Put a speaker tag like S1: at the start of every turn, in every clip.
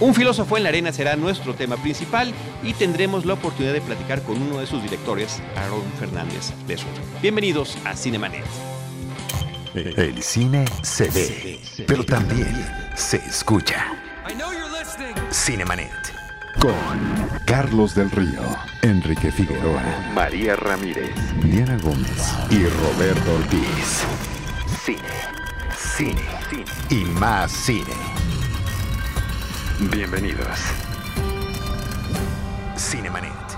S1: Un filósofo en la arena será nuestro tema principal y tendremos la oportunidad de platicar con uno de sus directores, Aaron Fernández de Sur. Bienvenidos a Cinemanet.
S2: El cine se ve, pero también se escucha. Cinemanet. Con Carlos del Río, Enrique Figueroa, María Ramírez, Diana Gómez y Roberto Ortiz. Cine, cine, cine y más cine. Bienvenidos. Cinemanet.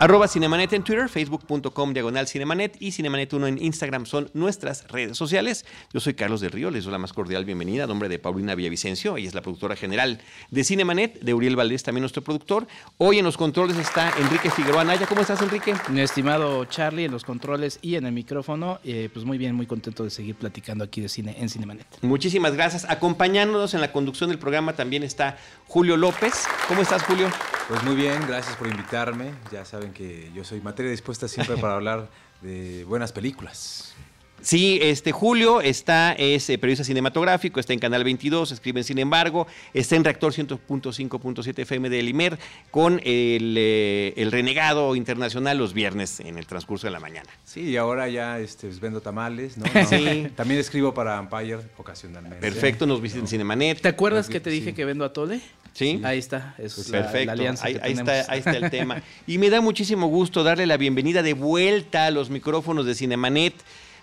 S1: Arroba Cinemanet en Twitter, facebook.com diagonal Cinemanet y Cinemanet1 en Instagram son nuestras redes sociales. Yo soy Carlos del Río, les doy la más cordial bienvenida a nombre de Paulina Villavicencio, ella es la productora general de Cinemanet, de Uriel Valdés, también nuestro productor. Hoy en los controles está Enrique Figueroa Naya. ¿Cómo estás, Enrique?
S3: Mi estimado Charlie, en los controles y en el micrófono, eh, pues muy bien, muy contento de seguir platicando aquí de cine en Cinemanet.
S1: Muchísimas gracias. Acompañándonos en la conducción del programa también está Julio López. ¿Cómo estás, Julio?
S4: Pues muy bien, gracias por invitarme. Ya saben que yo soy materia dispuesta siempre para hablar de buenas películas.
S1: Sí, este Julio está, es eh, periodista cinematográfico, está en Canal 22, escribe en Sin embargo, está en Reactor 100.5.7 FM de Limer con el, eh, el, Renegado Internacional los viernes en el transcurso de la mañana.
S4: Sí, y ahora ya este, pues, vendo tamales, ¿no? Sí. También escribo para Empire ocasionalmente.
S1: Perfecto, nos visiten en Cinemanet.
S3: ¿Te acuerdas que te dije que vendo a Tole?
S1: Sí.
S3: Ahí está, es
S1: pues perfecto. alianza ahí, está, ahí está el tema. Y me da muchísimo gusto darle la bienvenida de vuelta a los micrófonos de Cinemanet.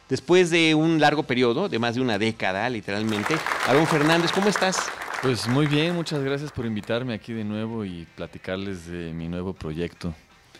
S1: Después de un largo periodo, de más de una década, literalmente. Aarón Fernández, ¿cómo estás?
S5: Pues muy bien, muchas gracias por invitarme aquí de nuevo y platicarles de mi nuevo proyecto.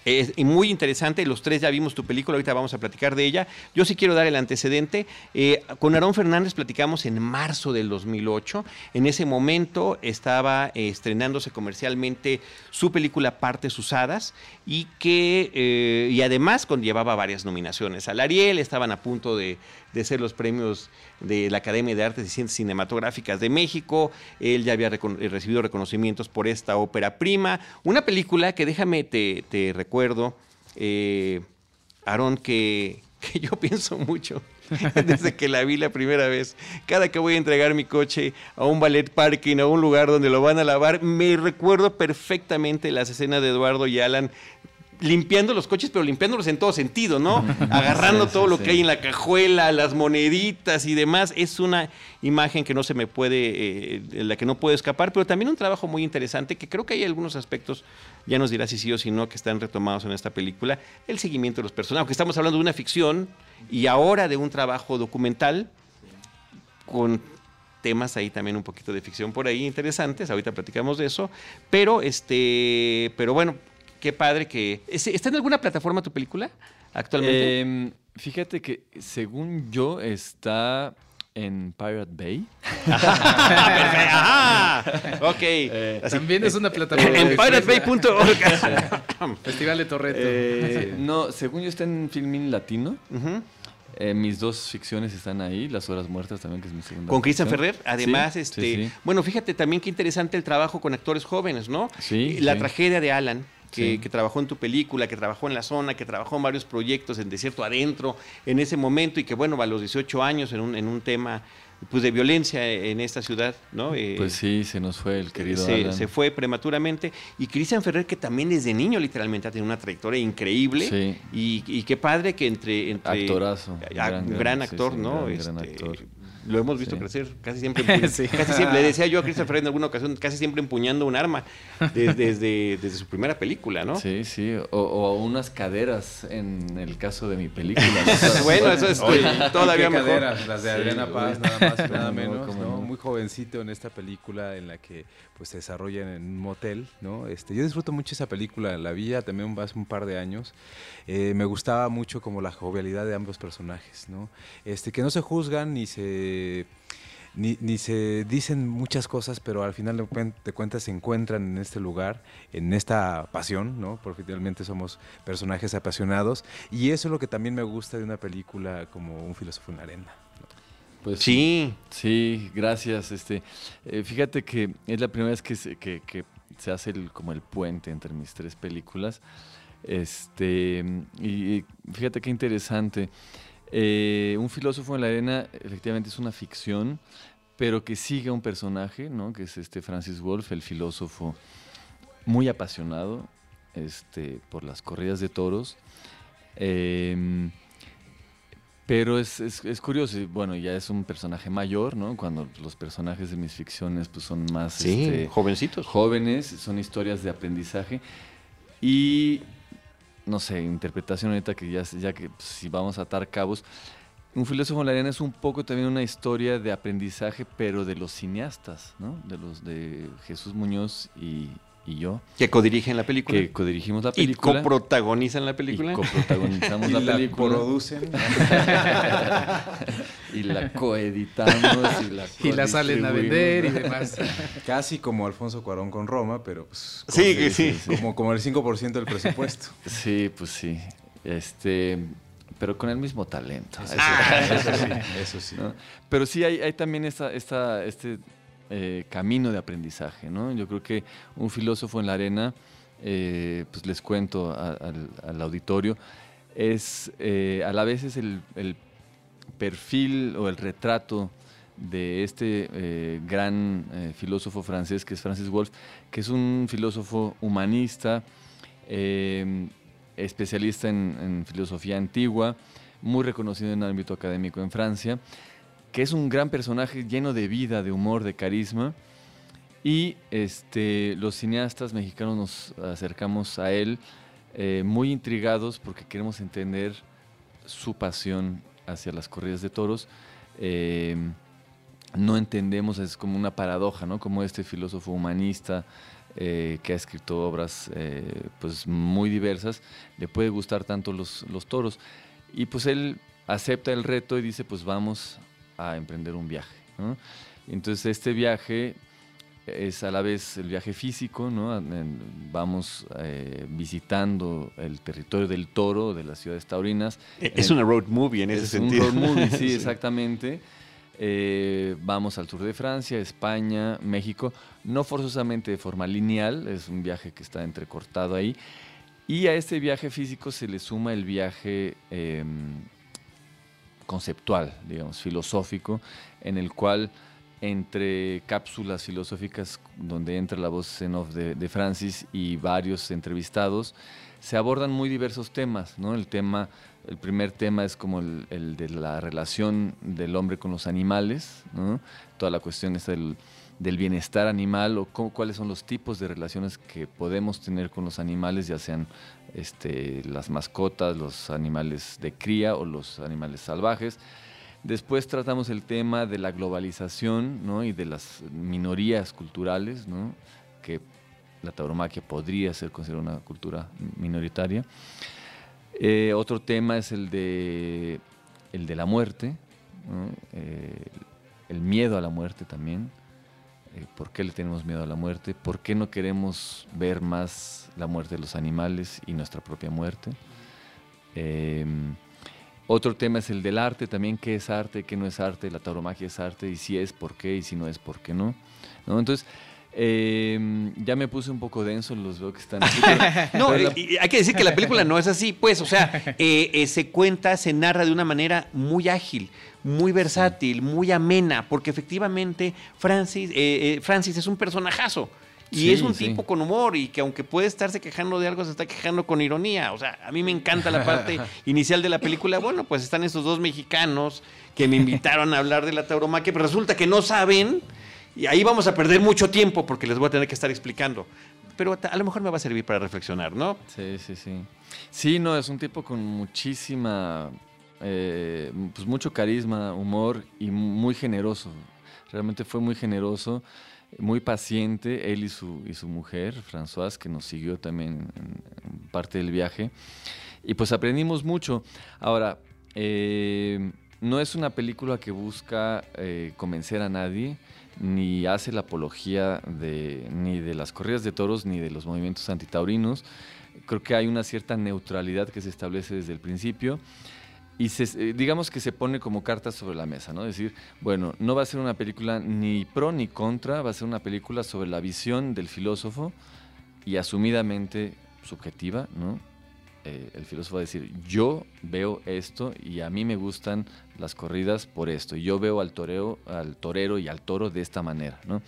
S1: Es muy interesante, los tres ya vimos tu película, ahorita vamos a platicar de ella. Yo sí quiero dar el antecedente. Eh, con Aarón Fernández platicamos en marzo del 2008. En ese momento estaba eh, estrenándose comercialmente su película Partes Usadas y que eh, y además conllevaba varias nominaciones al Ariel, estaban a punto de, de ser los premios de la Academia de Artes y Ciencias Cinematográficas de México. Él ya había recibido reconocimientos por esta ópera prima. Una película que déjame te, te recuerdo, eh, Aarón, que, que yo pienso mucho desde que la vi la primera vez. Cada que voy a entregar mi coche a un ballet parking, a un lugar donde lo van a lavar, me recuerdo perfectamente las escenas de Eduardo y Alan limpiando los coches, pero limpiándolos en todo sentido, ¿no? Agarrando todo lo que hay en la cajuela, las moneditas y demás. Es una imagen que no se me puede, eh, la que no puede escapar, pero también un trabajo muy interesante que creo que hay algunos aspectos, ya nos dirá si sí o si no, que están retomados en esta película. El seguimiento de los personajes, aunque estamos hablando de una ficción y ahora de un trabajo documental con temas ahí también un poquito de ficción por ahí interesantes, ahorita platicamos de eso, pero este, pero bueno, qué padre que... ¿Está en alguna plataforma tu película actualmente?
S5: Em, fíjate que según yo está en Pirate Bay.
S1: ah, ok.
S3: Eh, también es una plataforma.
S1: En piratebay.org.
S3: Festival de Torreto.
S5: Eh, no, según yo está en Filmin Latino. Eh, mis dos ficciones están ahí, Las Horas Muertas también, que es mi segunda.
S1: Con Cristian Ferrer, además, este, bueno, fíjate también qué interesante el trabajo con actores jóvenes, ¿no?
S5: Sí.
S1: La tragedia de Alan que, trabajó en tu película, que trabajó en la zona, que trabajó en varios proyectos en Desierto Adentro en ese momento y que, bueno, a los 18 años en un, en un tema pues de violencia en esta ciudad, ¿no?
S5: Eh, pues sí, se nos fue el querido
S1: se,
S5: Alan.
S1: se fue prematuramente. Y Cristian Ferrer, que también desde niño literalmente ha tenido una trayectoria increíble.
S5: Sí.
S1: Y, qué padre que entre... entre
S5: Actorazo.
S1: Gran, gran, actor, ¿no?
S5: Gran, gran
S1: este,
S5: actor
S1: lo hemos visto crecer casi siempre, casi siempre. Le decía yo a Christopher en alguna ocasión, casi siempre empuñando un arma desde, desde, su primera película, ¿no?
S5: Sí, sí, o, unas caderas en el caso de mi película.
S1: bueno, eso es todavía mejor. caderas?
S4: Las de Adriana Paz, nada más, nada menos, ¿no? Muy jovencito en esta película en la que pues se desarrolla en un motel, ¿no? Este, yo disfruto mucho esa película, la vi también hace un par de años. Eh, me gustaba mucho como la jovialidad de ambos personajes, ¿no? Este, que no se juzgan ni se ni, se dicen muchas cosas, pero al final de cuentas se encuentran en este lugar, en esta pasión, ¿no? Porque finalmente somos personajes apasionados y eso es lo que también me gusta de una película como Un filósofo en la arena.
S5: Pues sí. Sí, gracias. Este, eh, fíjate que es la primera vez que se, que, se hace como el puente entre mis tres películas. Este, y, fíjate qué interesante. Eh, un filósofo en la arena efectivamente es una ficción, pero que sigue un personaje, ¿no? Que es este Francis Wolff, el filósofo muy apasionado este, por las corridas de toros. Em, pero es, es, curioso, bueno, ya es un personaje mayor, ¿no? Cuando los personajes de mis ficciones pues, son más
S1: este, jovencitos.
S5: Jóvenes, son historias de aprendizaje. Y, no sé, interpretación ahorita que ya, ya que pues, si vamos a atar cabos, un filósofo en la arena es un poco también una historia de aprendizaje, pero de los cineastas, ¿no? De los de Jesús Muñoz y, y yo.
S1: Que codirigen la película.
S5: Que codirigimos la película.
S1: Y coprotagonizan la película.
S5: Y coprotagonizamos la, película.
S4: La producen.
S5: y la coeditamos. Y la,
S3: y la salen a vender y demás.
S4: Casi como Alfonso Cuarón con Roma, pero pues.
S1: Sí, sí.
S4: Como, como el 5% del presupuesto.
S5: Sí, pues sí. Este pero con el mismo talento.
S4: Eso, sí, eso sí.
S5: Pero sí hay, hay también esta, esta, este eh, camino de aprendizaje. ¿no? Yo creo que un filósofo en la arena, eh, pues les cuento al, auditorio, es eh, a la vez es el, perfil o el retrato de este gran filósofo francés que es Francis Wolff, que es un filósofo humanista, especialista en filosofía antigua, muy reconocido en el ámbito académico en Francia que es un gran personaje lleno de vida, de humor, de carisma. Y este, los cineastas mexicanos nos acercamos a él eh, muy intrigados porque queremos entender su pasión hacia las corridas de toros. Eh, no entendemos, es como una paradoja, ¿no? Como este filósofo humanista eh, que ha escrito obras pues muy diversas, le puede gustar tanto los, los toros. Y pues él acepta el reto y dice, pues vamos a emprender un viaje. Entonces este viaje es a la vez el viaje físico, ¿no? vamos eh, visitando el territorio del toro, de las ciudades taurinas.
S1: E-, es una road movie en ese sentido.
S5: Es un road movie, sí, exactamente. Eh, vamos al sur de Francia, España, México, no forzosamente de forma lineal, es un viaje que está entrecortado ahí. Y a este viaje físico se le suma el viaje em, conceptual, digamos, filosófico, en el cual entre cápsulas filosóficas donde entra la voz en off de, Francis y varios entrevistados, se abordan muy diversos temas, ¿no? El tema, el primer tema es como el, de la relación del hombre con los animales, Toda la cuestión es del, del bienestar animal o cuáles son los tipos de relaciones que podemos tener con los animales, ya sean este, las mascotas, los animales de cría o los animales salvajes. Después tratamos el tema de la globalización y de las minorías culturales, que la tauromaquia podría ser considerada una cultura minoritaria. Eh, otro tema es el de, el de la muerte, eh, el miedo a la muerte también. Por qué le tenemos miedo a la muerte, por qué no queremos ver más la muerte de los animales y nuestra propia muerte. Em, otro tema es el del arte también, qué es arte, qué no es arte, la tauromaquia es arte, y si es, por qué, y si no es, por qué no. ¿No? Entonces, Em, ya me puse un poco denso, los veo que están
S1: no, hay que decir que la película no es así, pues, o sea, eh, eh, se cuenta, se narra de una manera muy ágil, muy versátil, muy amena, porque efectivamente Francis, eh, Francis es un personajazo. Y es un tipo con humor y que aunque puede estarse quejando de algo, se está quejando con ironía. O sea, a mí me encanta la parte inicial de la película. Bueno, pues están estos dos mexicanos que me invitaron a hablar de la tauromaquia, pero resulta que no saben y ahí vamos a perder mucho tiempo porque les voy a tener que estar explicando. Pero a lo mejor me va a servir para reflexionar, ¿no?
S5: Sí, sí, sí. Sí, no, es un tipo con muchísima, eh, pues mucho carisma, humor y muy generoso. Realmente fue muy generoso, muy paciente, él y su, y su mujer, Françoise, que nos siguió también en, parte del viaje. Y pues aprendimos mucho. Ahora, eh, no es una película que busca eh, convencer a nadie ni hace la apología de, ni de las corridas de toros ni de los movimientos antitaurinos. Creo que hay una cierta neutralidad que se establece desde el principio y eh, digamos que se pone como cartas sobre la mesa, ¿no? Decir, bueno, no va a ser una película ni pro ni contra, va a ser una película sobre la visión del filósofo y asumidamente subjetiva, ¿no? Eh, el filósofo va a decir, yo veo esto y a mí me gustan las corridas por esto, yo veo al toreo, al torero y al toro de esta manera, ¿no?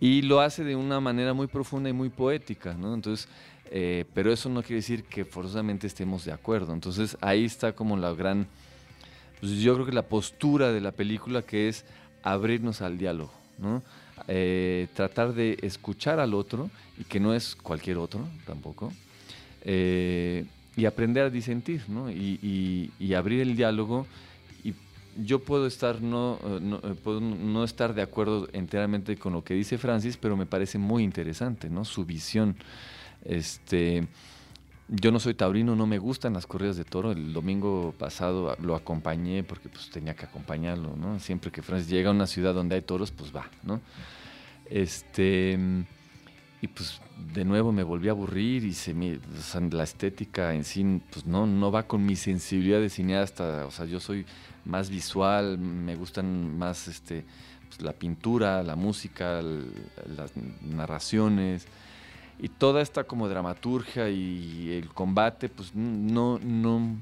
S5: Y lo hace de una manera muy profunda y muy poética, ¿no? Entonces, eh, pero eso no quiere decir que forzosamente estemos de acuerdo. Entonces ahí está como la gran, pues yo creo que la postura de la película que es abrirnos al diálogo, ¿no? Eh, tratar de escuchar al otro, y que no es cualquier otro tampoco, eh, y aprender a disentir, ¿no? Y, abrir el diálogo. Y yo puedo estar no, no, puedo no estar de acuerdo enteramente con lo que dice Francis, pero me parece muy interesante, ¿no? Su visión. Este, yo no soy taurino, no me gustan las corridas de toro. El domingo pasado lo acompañé porque pues tenía que acompañarlo, ¿no? Siempre que Francis llega a una ciudad donde hay toros, pues va, ¿no? Este y pues de nuevo me volví a aburrir y se me, la estética en sí pues no, no va con mi sensibilidad de cineasta, o sea, yo soy más visual, me gustan más este, pues, la pintura, la música, las narraciones. Y toda esta como dramaturgia y el combate, pues no, no,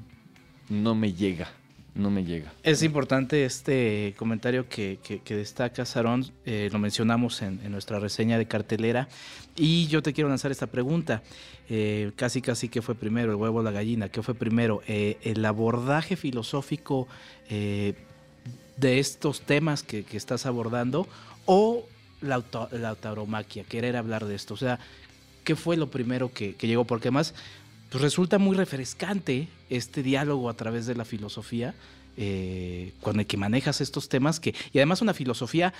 S5: no me llega, no me llega.
S3: Es importante este comentario que, que, destaca Sarón, eh, lo mencionamos en, nuestra reseña de cartelera, y yo te quiero lanzar esta pregunta, eh, casi casi qué fue primero, el huevo o la gallina, qué fue primero, eh, el abordaje filosófico de estos temas que, estás abordando o la, la tauromaquia, querer hablar de esto, o sea, qué fue lo primero que, llegó, porque además pues resulta muy refrescante este diálogo a través de la filosofía, eh, con el que manejas estos temas, que, y además una filosofía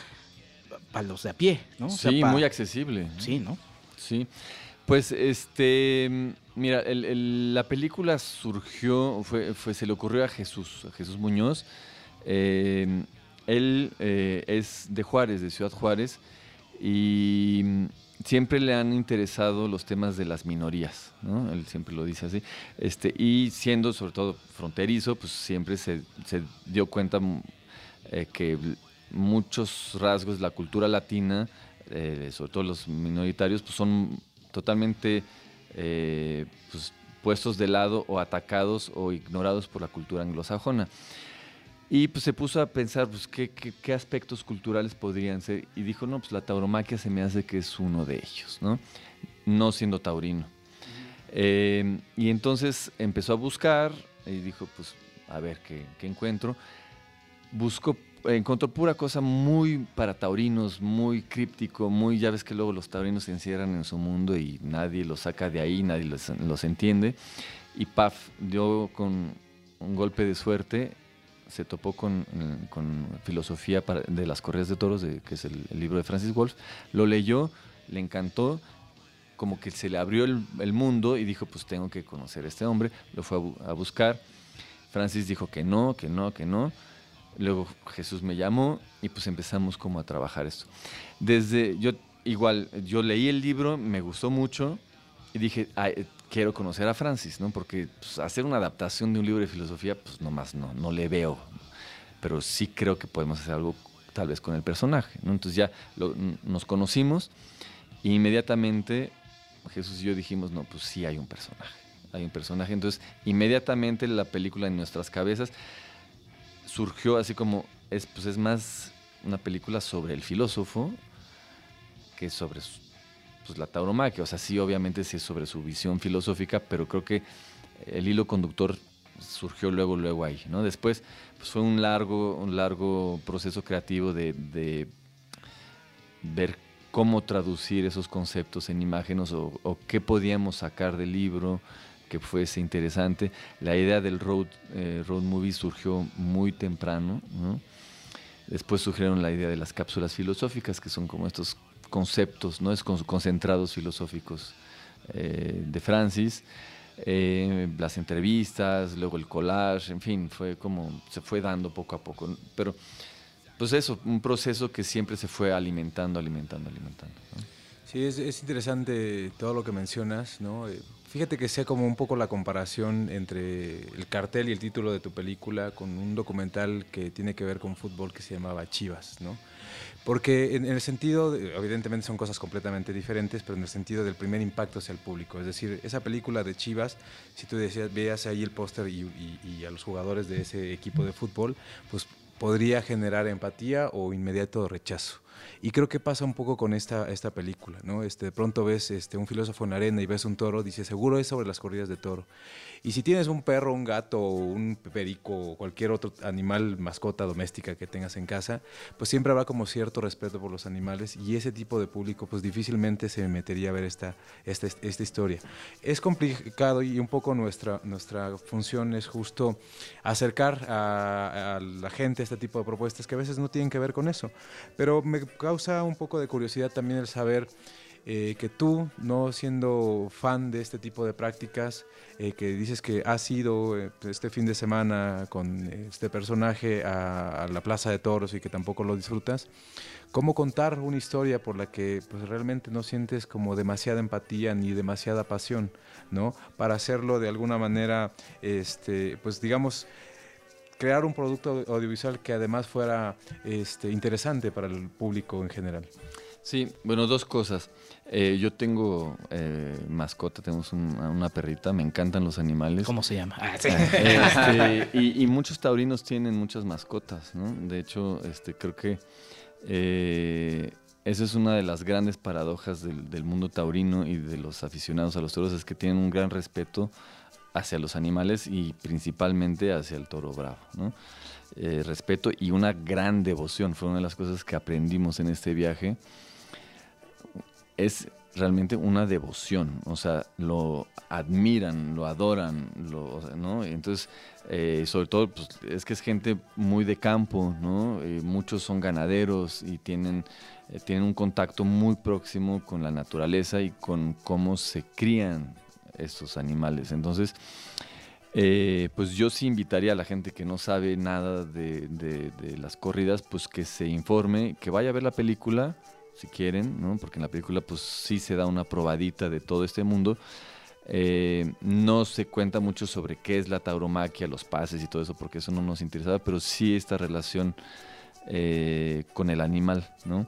S3: para los de a pie, ¿no?
S5: sí, muy accesible.
S3: Sí, ¿no?
S5: Sí. Pues este, mira, la película surgió, fue, fue, se le ocurrió a Jesús, a Jesús Muñoz. Eh, él eh, es de Juárez, de Ciudad Juárez, y siempre le han interesado los temas de las minorías, ¿no? Él siempre lo dice así. Este, y siendo sobre todo fronterizo, pues siempre se, dio cuenta mm, eh, que muchos rasgos de la cultura latina, eh, sobre todo los minoritarios, pues son totalmente eh, pues, puestos de lado o atacados o ignorados por la cultura anglosajona. Y pues se puso a pensar, pues, ¿qué, qué, aspectos culturales podrían ser. Y dijo, no, pues la tauromaquia se me hace que es uno de ellos, ¿no? No siendo taurino. Eh, y entonces empezó a buscar y dijo, pues, a ver qué, qué encuentro. Buscó, encontró pura cosa muy para taurinos, muy críptico, muy, ya ves que luego los taurinos se encierran en su mundo y nadie los saca de ahí, nadie los, los entiende. Y paf, dio con un golpe de suerte se topó con, Filosofía de las Correas de Toros, que es el, libro de Francis Wolf, lo leyó, le encantó, como que se le abrió el, mundo y dijo, pues tengo que conocer a este hombre, lo fue a, buscar. Francis dijo que no, que no, que no. Luego Jesús me llamó y pues empezamos como a trabajar esto. Desde, yo igual, yo leí el libro, me gustó mucho y dije, quiero conocer a Francis, ¿no? Porque pues, hacer una adaptación de un libro de filosofía, pues nomás no, no le veo. Pero sí creo que podemos hacer algo tal vez con el personaje. Entonces ya nos conocimos e inmediatamente Jesús y yo dijimos, no, pues sí hay un personaje, hay un personaje. Entonces inmediatamente la película en nuestras cabezas surgió así como, es, pues es más una película sobre el filósofo que sobre pues, la tauromaquia. O sea, sí, obviamente sí es sobre su visión filosófica, pero creo que el hilo conductor surgió luego, luego ahí, ¿no? Después pues, fue un largo, un largo proceso creativo de, ver cómo traducir esos conceptos en imágenes o, qué podíamos sacar del libro que fuese interesante. La idea del road, eh, road movie surgió muy temprano, Después surgieron la idea de las cápsulas filosóficas, que son como estos conceptos, ¿no? Es concentrados filosóficos eh, de Francis. Eh, las entrevistas, luego el collage, en fin, fue como se fue dando poco a poco. Pero, pues eso, un proceso que siempre se fue alimentando, alimentando, alimentando.
S4: Sí, es, interesante todo lo que mencionas, ¿no? Eh, Fíjate que sea como un poco la comparación entre el cartel y el título de tu película con un documental que tiene que ver con fútbol que se llamaba Chivas, ¿no? Porque en, el sentido, evidentemente son cosas completamente diferentes, pero en el sentido del primer impacto hacia el público. Es decir, esa película de Chivas, si tú decías, veías ahí el póster y, y a los jugadores de ese equipo de fútbol, pues podría generar empatía o inmediato rechazo. Y creo que pasa un poco con esta, esta película, ¿no? Este, de pronto ves este, un filósofo en la arena y ves un toro, dice, seguro es sobre las corridas de toro. Y si tienes un perro, un gato, un perico o cualquier otro animal, mascota doméstica que tengas en casa, pues siempre habrá como cierto respeto por los animales y ese tipo de público pues difícilmente se metería a ver esta, esta, esta historia. Es complicado y un poco nuestra, nuestra función es justo acercar a, a la gente este tipo de propuestas que a veces no tienen que ver con eso. Pero me causa un poco de curiosidad también el saber eh, que tú, no siendo fan de este tipo de prácticas, eh, que dices que has ido eh, este fin de semana con este personaje a, la Plaza de Toros y que tampoco lo disfrutas, ¿cómo contar una historia por la que pues, realmente no sientes como demasiada empatía ni demasiada pasión, ¿no? Para hacerlo de alguna manera, este, pues digamos, crear un producto audiovisual que además fuera este, interesante para el público en general.
S5: Sí, bueno, dos cosas. Eh, yo tengo eh, mascota, tenemos una perrita, me encantan los animales.
S3: ¿Cómo se llama? Ah,
S5: este, y, muchos taurinos tienen muchas mascotas, ¿no? De hecho, este, creo que eh, esa es una de las grandes paradojas del, del, mundo taurino y de los aficionados a los toros, es que tienen un gran respeto hacia los animales y principalmente hacia el toro bravo, ¿no? respeto y una gran devoción, fue una de las cosas que aprendimos en este viaje es realmente una devoción, o sea, lo admiran, lo adoran. Entonces, eh, sobre todo, pues, es que es gente muy de campo. Eh, muchos son ganaderos y tienen, eh, tienen un contacto muy próximo con la naturaleza y con cómo se crían estos animales. Entonces, pues yo sí invitaría a la gente que no sabe nada de, las corridas, pues que se informe, que vaya a ver la película, si quieren, ¿no? porque en la película pues sí se da una probadita de todo este mundo. Eh, no se cuenta mucho sobre qué es la tauromaquia, los pases y todo eso, porque eso no nos interesaba, pero sí esta relación eh, con el animal, ¿no?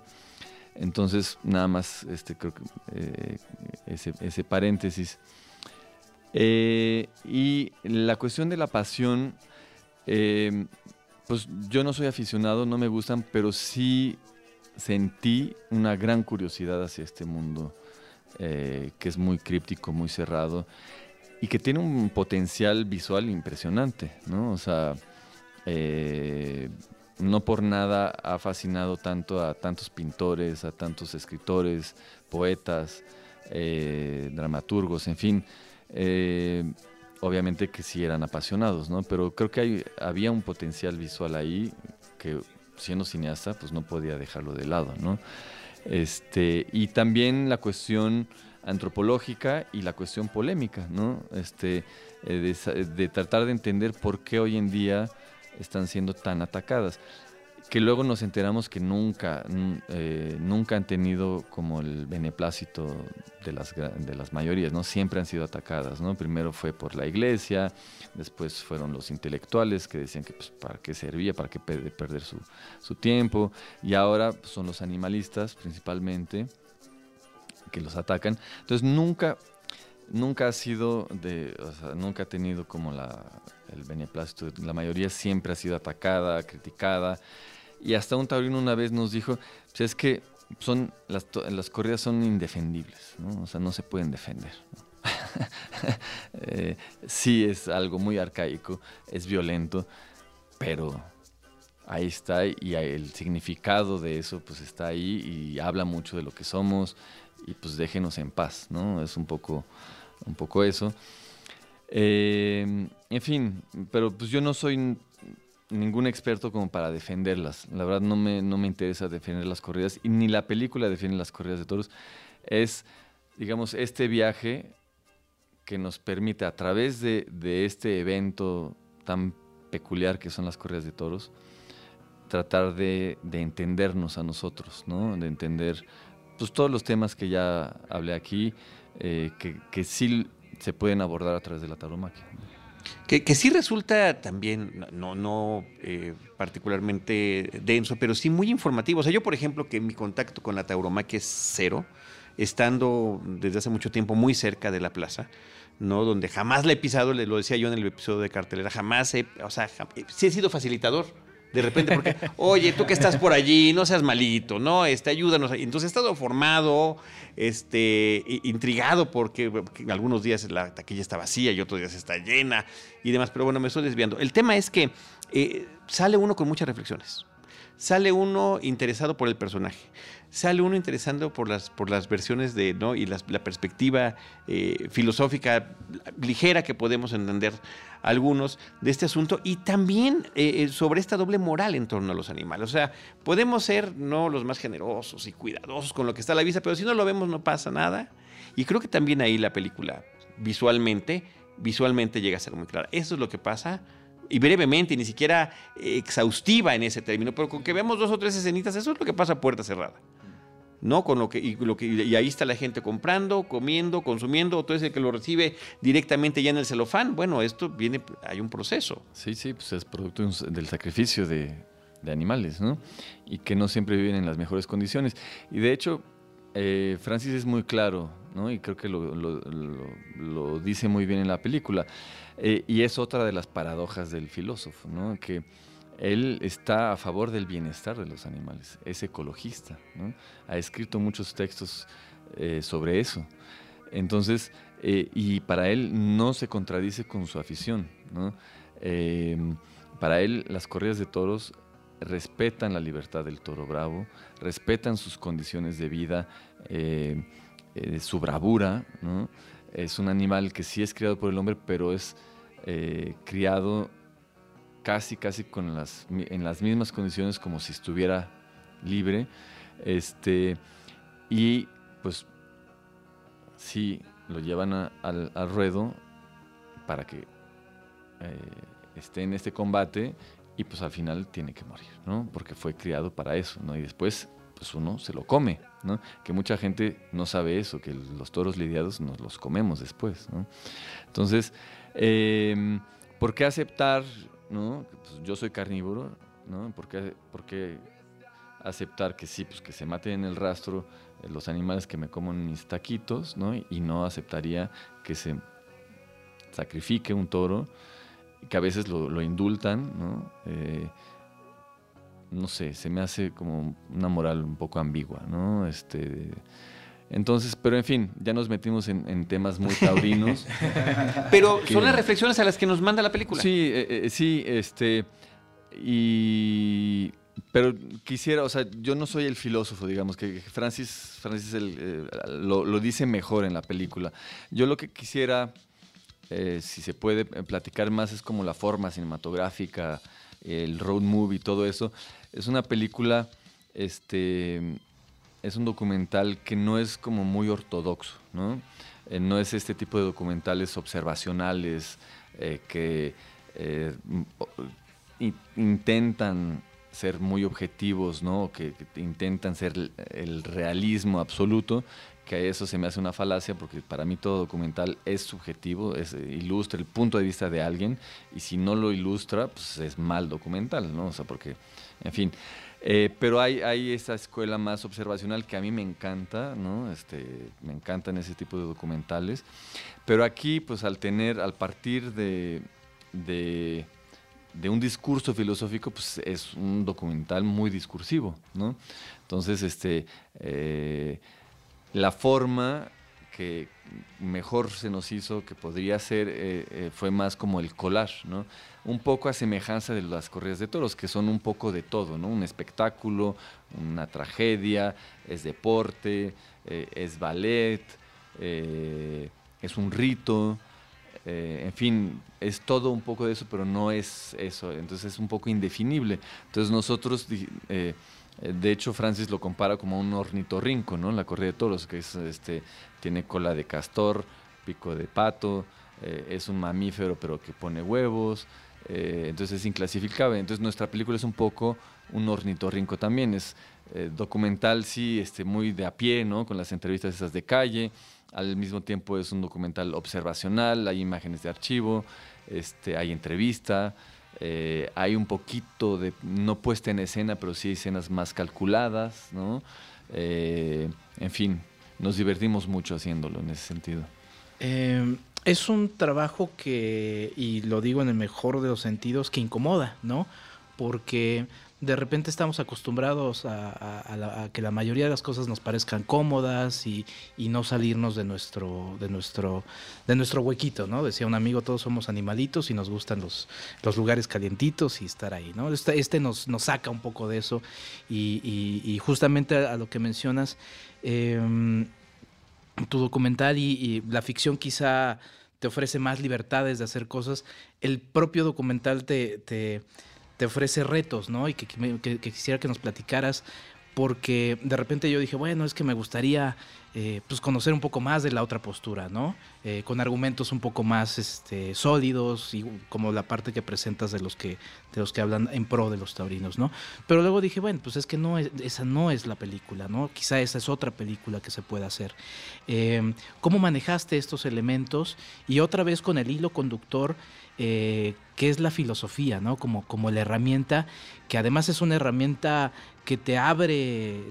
S5: Entonces, nada más, este, creo que eh, ese, ese, paréntesis. Y la cuestión de la pasión, pues yo no soy aficionado, no me gustan, pero sí sentí una gran curiosidad hacia este mundo eh, que es muy críptico, muy cerrado y que tiene un potencial visual impresionante, ¿no? O sea, eh, no por nada ha fascinado tanto a tantos pintores, a tantos escritores, poetas, eh, dramaturgos, en fin. Obviamente que sí eran apasionados, ¿no? Pero creo que había un potencial visual ahí que siendo cineasta, pues no podía dejarlo de lado, ¿no? Este, y también la cuestión antropológica y la cuestión polémica, ¿no? Este, eh, de, tratar de entender por qué hoy en día están siendo tan atacadas que luego nos enteramos que nunca, eh, nunca han tenido como el beneplácito de las, de las mayorías, ¿no? Siempre han sido atacadas, ¿no? Primero fue por la iglesia, después fueron los intelectuales que decían que pues, para qué servía, para qué perder su, su tiempo, y ahora son los animalistas principalmente que los atacan. Entonces nunca, nunca ha sido de, o sea, nunca ha tenido como la, el beneplácito, la mayoría siempre ha sido atacada, criticada. Y hasta un taurino una vez nos dijo, pues es que son las, las corridas son indefendibles, ¿no? o sea, no se pueden defender. Eh, sí es algo muy arcaico, es violento, pero ahí está y el significado de eso pues está ahí y habla mucho de lo que somos y pues déjenos en paz, ¿no? Es un poco, un poco eso. Eh, en fin, pero pues yo no soy ningún experto como para defenderlas. La verdad no me, no me interesa defender las corridas y ni la película defiende las corridas de toros. Es, digamos, este viaje que nos permite a través de, este evento tan peculiar que son las corridas de toros, tratar de, entendernos a nosotros, ¿no? de entender pues, todos los temas que ya hablé aquí, eh, que, que sí se pueden abordar a través de la tauromaquia.
S1: Que, sí resulta también, no, no eh, particularmente denso, pero sí muy informativo. O sea, yo, por ejemplo, que mi contacto con la tauromaquia es cero, estando desde hace mucho tiempo muy cerca de la plaza, ¿no? Donde jamás le he pisado, le lo decía yo en el episodio de cartelera, jamás he, o sea, sí he sido facilitador de repente, porque, oye, tú que estás por allí, no seas malito, ¿no? Este, ayúdanos. Entonces he estado formado, este, intrigado, porque, algunos días la taquilla está vacía y otros días está llena y demás, pero bueno, me estoy desviando. El tema es que eh, sale uno con muchas reflexiones. Sale uno interesado por el personaje sale uno interesando por las, por las versiones de, ¿no? y la perspectiva eh, filosófica ligera que podemos entender algunos de este asunto y también eh, eh, sobre esta doble moral en torno a los animales. O sea, podemos ser no los más generosos y cuidadosos con lo que está a la vista, pero si no lo vemos no pasa nada. Y creo que también ahí la película visualmente, visualmente llega a ser muy clara. Eso es lo que pasa y brevemente, ni siquiera exhaustiva en ese término, pero con que vemos dos o tres escenitas, eso es lo que pasa a puerta cerrada. ¿no? Con lo que, y, ahí está la gente comprando, comiendo, consumiendo, todo ese que lo recibe directamente ya en el celofán. Bueno, esto viene, hay un proceso.
S5: Sí, sí, pues es producto del sacrificio de, animales, ¿no? Y que no siempre viven en las mejores condiciones. Y de hecho, eh, Francis es muy claro, ¿no? Y creo que lo, dice muy bien en la película. Eh, y es otra de las paradojas del filósofo, ¿no? Que él está a favor del bienestar de los animales, es ecologista, ha escrito muchos textos eh, sobre eso. Entonces, eh, y para él no se contradice con su afición. Eh, para él las corridas de toros respetan la libertad del toro bravo, respetan sus condiciones de vida, su bravura. Es un animal que sí es criado por el hombre, pero es criado casi, casi con las, en las mismas condiciones como si estuviera libre. Este, y pues sí, lo llevan al, ruedo para que eh, esté en este combate y pues al final tiene que morir, ¿no? Porque fue criado para eso, ¿no? Y después pues uno se lo come, ¿no? Que mucha gente no sabe eso, que los toros lidiados nos los comemos después, ¿no? Entonces, em, ¿por qué aceptar ¿no? Pues yo soy carnívoro, ¿no? ¿Por qué, aceptar que sí, pues que se maten en el rastro eh, los animales que me comen mis taquitos, ¿no? Y no aceptaría que se sacrifique un toro, que a veces lo, indultan, ¿no? Eh, no sé, se me hace como una moral un poco ambigua, ¿no? Este, entonces, pero en fin, ya nos metimos en, temas muy taurinos.
S1: pero son las reflexiones a las que nos manda la película.
S5: Sí, eh, eh, sí, este. Y. Pero quisiera, o sea, yo no soy el filósofo, digamos, que Francis, Francis eh, lo, dice mejor en la película. Yo lo que quisiera, si se puede platicar más, es como la forma cinematográfica, el road movie, todo eso. Es una película, este es un documental que no es como muy ortodoxo, ¿no? Eh, no es este tipo de documentales observacionales eh, que eh, intentan ser muy objetivos, ¿no? Que, intentan ser el realismo absoluto, que eso se me hace una falacia porque para mí todo documental es subjetivo, es, ilustra el punto de vista de alguien y si no lo ilustra, pues es mal documental, ¿no? O sea, porque, en fin. Eh, pero hay, hay esa escuela más observacional que a mí me encanta, ¿no? Este, me encantan ese tipo de documentales. Pero aquí, pues al tener, al partir de, de, un discurso filosófico, pues es un documental muy discursivo, ¿no? Entonces, este, eh, la forma que mejor se nos hizo, que podría ser, eh, fue más como el collage, ¿no? un poco a semejanza de las corridas de toros, que son un poco de todo, ¿no? Un espectáculo, una tragedia, es deporte, eh, es ballet, eh, es un rito, eh, en fin, es todo un poco de eso, pero no es eso, entonces es un poco indefinible. Entonces nosotros, de hecho Francis lo compara como un ornitorrinco, ¿no? La corrida de toros, que es, este, tiene cola de castor, pico de pato, es un mamífero pero que pone huevos, eh, entonces es inclasificable. Entonces nuestra película es un poco un ornitorrinco también, es eh, documental sí, este, muy de a pie, ¿no? Con las entrevistas esas de calle. Al mismo tiempo es un documental observacional, hay imágenes de archivo, este, hay entrevista, eh, hay un poquito de, no puesta en escena, pero sí hay escenas más calculadas, ¿no? Eh, en fin, nos divertimos mucho haciéndolo en ese sentido.
S3: Em, es un trabajo que, y lo digo en el mejor de los sentidos, que incomoda, ¿no? Porque de repente estamos acostumbrados a, que la mayoría de las cosas nos parezcan cómodas y, no salirnos de nuestro, de, nuestro, de nuestro huequito, ¿no? Decía un amigo, todos somos animalitos y nos gustan los, los lugares calientitos y estar ahí, ¿no? Este, este nos, nos saca un poco de eso y, justamente a, lo que mencionas, em, tu documental y, la ficción quizá te ofrece más libertades de hacer cosas, el propio documental te, te te ofrece retos, ¿no? Y que, quisiera que nos platicaras, porque de repente yo dije, bueno, es que me gustaría eh, pues conocer un poco más de la otra postura, ¿no? Eh, con argumentos un poco más este, sólidos y como la parte que presentas de los que, de los que hablan en pro de los taurinos, ¿no? Pero luego dije, bueno, pues es que no esa no es la película, ¿no? Quizá esa es otra película que se puede hacer. Eh, ¿Cómo manejaste estos elementos? Y otra vez con el hilo conductor eh, que es la filosofía, ¿no? Como, como la herramienta, que además es una herramienta que te abre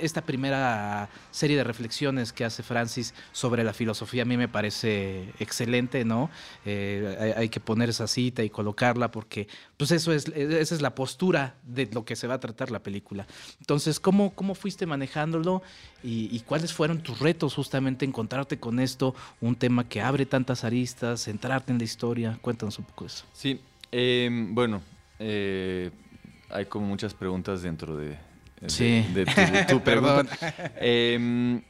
S3: esta primera serie de reflexiones que hace Francis sobre la filosofía. A mí me parece excelente, ¿no? Eh, hay, que poner esa cita y colocarla porque, pues eso es, esa es la postura de lo que se va a tratar la película. Entonces, ¿cómo, cómo fuiste manejándolo y, y cuáles fueron tus retos justamente encontrarte con esto, un tema que abre tantas aristas, centrarte en la historia? Cuéntanos un poco eso.
S5: Sí, em, bueno, eh, hay como muchas preguntas dentro de, tu, pregunta. Em,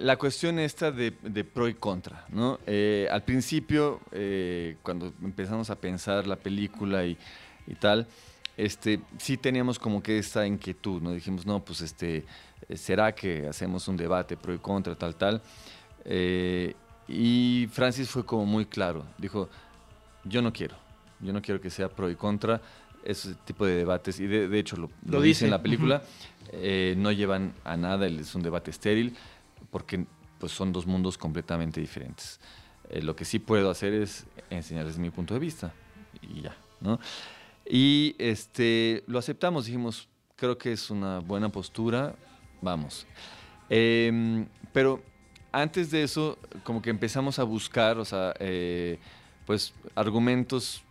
S5: la cuestión esta de, pro y contra, ¿no? Eh, al principio, eh, cuando empezamos a pensar la película y, tal, este, sí teníamos como que esta inquietud, ¿no? Dijimos, no, pues este, ¿será que hacemos un debate pro y contra, tal, tal? y Francis fue como muy claro, dijo, yo no quiero. Yo no quiero que sea pro y contra ese tipo de debates. Y de, hecho lo, dice en la película. Eh, no llevan a nada, es un debate estéril, porque pues, son dos mundos completamente diferentes. Eh, lo que sí puedo hacer es enseñarles mi punto de vista. Y ya, ¿no? Y este, lo aceptamos, dijimos, creo que es una buena postura, vamos. Em, pero antes de eso, como que empezamos a buscar, o sea, eh, pues argumentos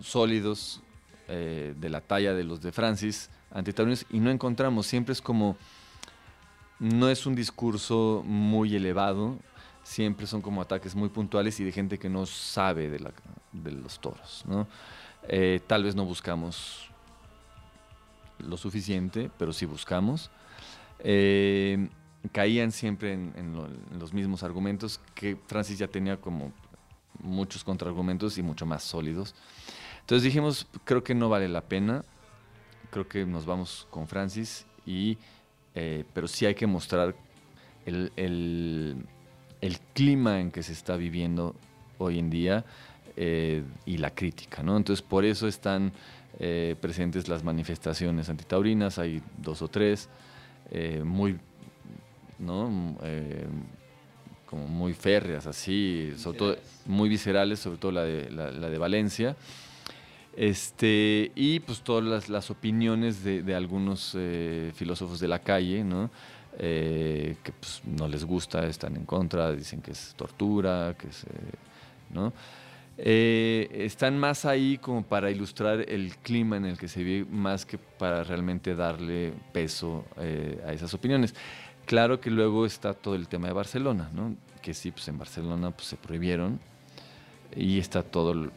S5: sólidos eh, de la talla de los de Francis antitaurinos y no encontramos, siempre es como, no es un discurso muy elevado, siempre son como ataques muy puntuales y de gente que no sabe de, la, de los toros. ¿no? Eh, tal vez no buscamos lo suficiente, pero sí buscamos. Eh, caían siempre en, en, los mismos argumentos que Francis ya tenía como muchos contraargumentos y mucho más sólidos. Entonces dijimos, creo que no vale la pena, creo que nos vamos con Francis, y, eh, pero sí hay que mostrar el, el, clima en que se está viviendo hoy en día eh, y la crítica. ¿no? Entonces por eso están eh, presentes las manifestaciones antitaurinas, hay dos o tres, muy... ¿no? como muy férreas, así, sobre todo, muy viscerales, sobre todo la de, la, de Valencia. Este, y pues todas las, opiniones de, algunos eh, filósofos de la calle, ¿no? Eh, que pues, no les gusta, están en contra, dicen que es tortura, que es, eh, ¿no? están más ahí como para ilustrar el clima en el que se vive, más que para realmente darle peso a esas opiniones. Claro que luego está todo el tema de Barcelona, ¿no? que sí, pues en Barcelona pues, se prohibieron y está todo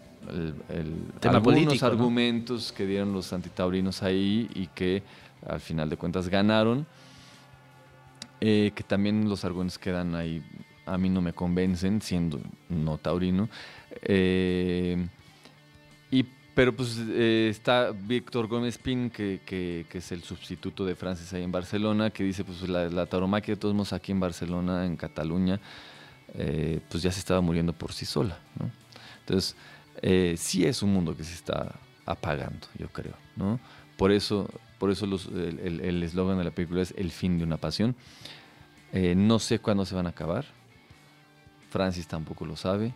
S5: el, algunos argumentos que dieron los antitaurinos ahí y que al final de cuentas ganaron, eh, que también los argumentos que dan ahí a mí no me convencen, siendo no taurino. Eh, y pero pues eh, está Víctor Gómez Pin, que, que, es el sustituto de Francis ahí en Barcelona, que dice, pues la, la tauromaquia de todos modos aquí en Barcelona, en Cataluña, eh, pues ya se estaba muriendo por sí sola. Entonces, eh, sí es un mundo que se está apagando, yo creo, ¿no? por eso, por eso el eslogan de la película es el fin de una pasión. Eh, no sé cuándo se van a acabar. Francis tampoco lo sabe.